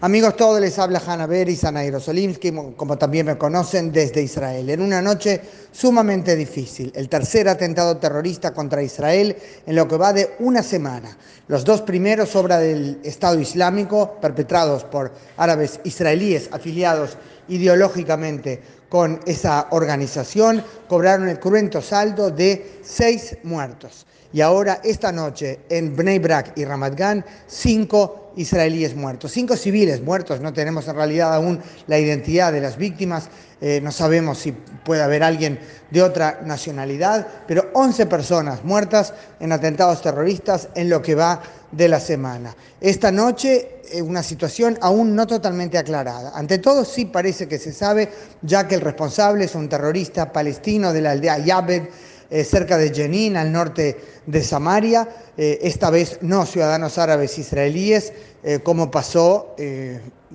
Amigos todos, les habla Hanna Beris, Ana Jerosolimsky, como también me conocen, desde Israel. En una noche sumamente difícil, el tercer atentado terrorista contra Israel en lo que va de una semana. Los dos primeros, obra del Estado Islámico, perpetrados por árabes israelíes afiliados ideológicamente con esa organización, cobraron el cruento saldo de seis muertos. Y ahora, esta noche, en Bnei Brak y Ramat Gan, cinco israelíes muertos, cinco civiles muertos, no tenemos en realidad aún la identidad de las víctimas, eh, no sabemos si puede haber alguien de otra nacionalidad, pero 11 personas muertas en atentados terroristas en lo que va de la semana. Esta noche eh, una situación aún no totalmente aclarada. Ante todo sí parece que se sabe, ya que el responsable es un terrorista palestino de la aldea Yabed, eh, cerca de Jenin, al norte de Samaria, eh, esta vez no ciudadanos árabes israelíes, eh, como pasó,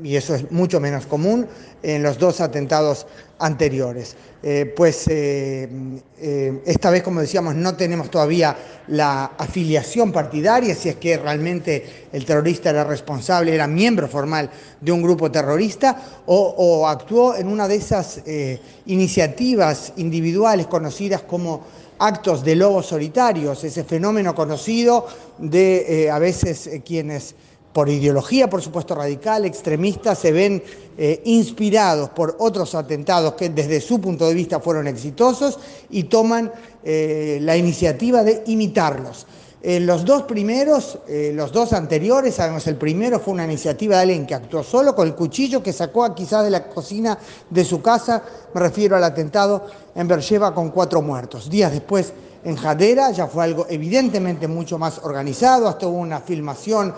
y eso es mucho menos común, en los dos atentados anteriores. pues esta vez, como decíamos, no tenemos todavía la afiliación partidaria, si es que realmente el terrorista era responsable, era miembro formal de un grupo terrorista, o, actuó en una de esas iniciativas individuales conocidas como actos de lobos solitarios, ese fenómeno conocido de eh, a veces eh, quienes por ideología, por supuesto radical, extremista, se ven eh, inspirados por otros atentados que desde su punto de vista fueron exitosos y toman la iniciativa de imitarlos. Eh, los dos primeros, eh, los dos anteriores, sabemos, el primero fue una iniciativa de alguien que actuó solo con el cuchillo que sacó quizás de la cocina de su casa, me refiero al atentado en Bercheva con cuatro muertos. Días después en Jadera ya fue algo evidentemente mucho más organizado, hasta hubo una filmación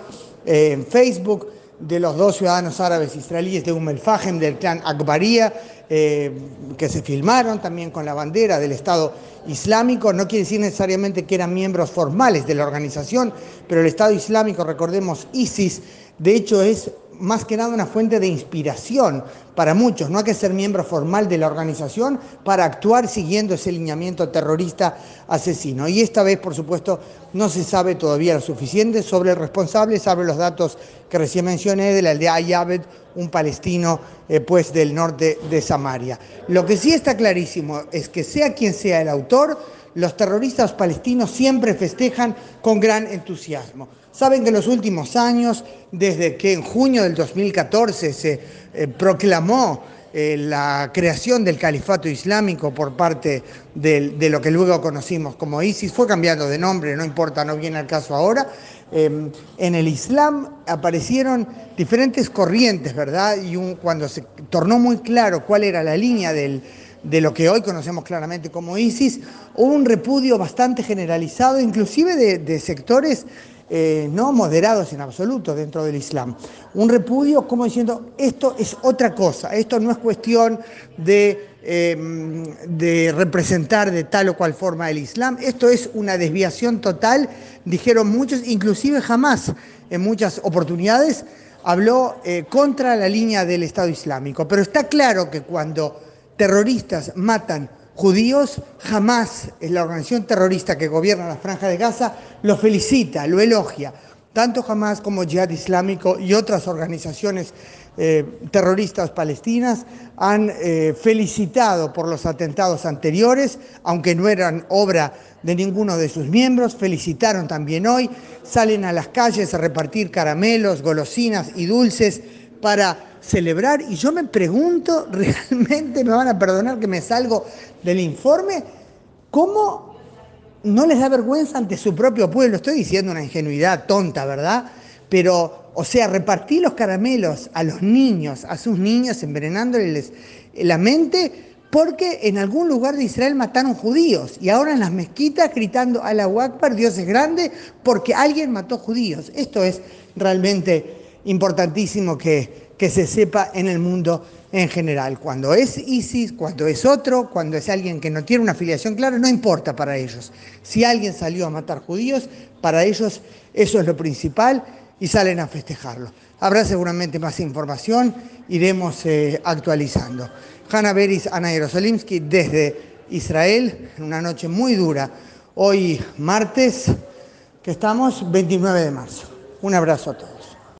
eh, en Facebook de los dos ciudadanos árabes israelíes de Umm el del clan Akbaría, eh, que se filmaron también con la bandera del Estado Islámico. No quiere decir necesariamente que eran miembros formales de la organización, pero el Estado Islámico, recordemos, ISIS, de hecho es más que nada una fuente de inspiración para muchos. No hay que ser miembro formal de la organización para actuar siguiendo ese lineamiento terrorista asesino. Y esta vez, por supuesto, no se sabe todavía lo suficiente sobre el responsable, sabe los datos que recién mencioné de la aldea Ayabed, un palestino eh, pues del norte de Samaria. Lo que sí está clarísimo es que sea quien sea el autor, los terroristas palestinos siempre festejan con gran entusiasmo. Saben que en los últimos años, desde que en junio del 2014 se eh, proclamó eh, la creación del califato islámico por parte de, lo que luego conocimos como ISIS, fue cambiando de nombre, no importa, no viene al caso ahora, em, en el Islam aparecieron diferentes corrientes, ¿verdad? Y cuando se tornó muy claro cuál era la línea del, de lo que hoy conocemos claramente como ISIS, hubo un repudio bastante generalizado, inclusive de, sectores eh, no moderados en absoluto dentro del Islam. Un repudio como diciendo, esto es otra cosa, esto no es cuestión de, em, de representar de tal o cual forma el Islam, esto es una desviación total, dijeron muchos, inclusive jamás en muchas oportunidades habló eh, contra la línea del Estado Islámico. Pero está claro que cuando terroristas matan judíos, jamás es la organización terrorista que gobierna la franja de Gaza lo felicita, lo elogia. Tanto jamás como Jihad Islámico y otras organizaciones eh, terroristas palestinas han eh, felicitado por los atentados anteriores, aunque no eran obra de ninguno de sus miembros, felicitaron también hoy, salen a las calles a repartir caramelos, golosinas y dulces para celebrar y yo me pregunto, realmente me van a perdonar que me salgo del informe, ¿cómo no les da vergüenza ante su propio pueblo? Estoy diciendo una ingenuidad tonta, ¿verdad? Pero, o sea, repartir los caramelos a los niños, a sus niños, envenenándoles la mente, porque en algún lugar de Israel mataron judíos y ahora en las mezquitas gritando a la Dios es grande, porque alguien mató judíos. Esto es realmente importantísimo que, que se sepa en el mundo en general. Cuando es ISIS, cuando es otro, cuando es alguien que no tiene una afiliación clara, no importa para ellos. Si alguien salió a matar judíos, para ellos eso es lo principal y salen a festejarlo. Habrá seguramente más información, iremos eh, actualizando. Hanna Beris, Ana Jerosolimsky, desde Israel, en una noche muy dura. Hoy martes, que estamos 29 de marzo. Un abrazo a todos.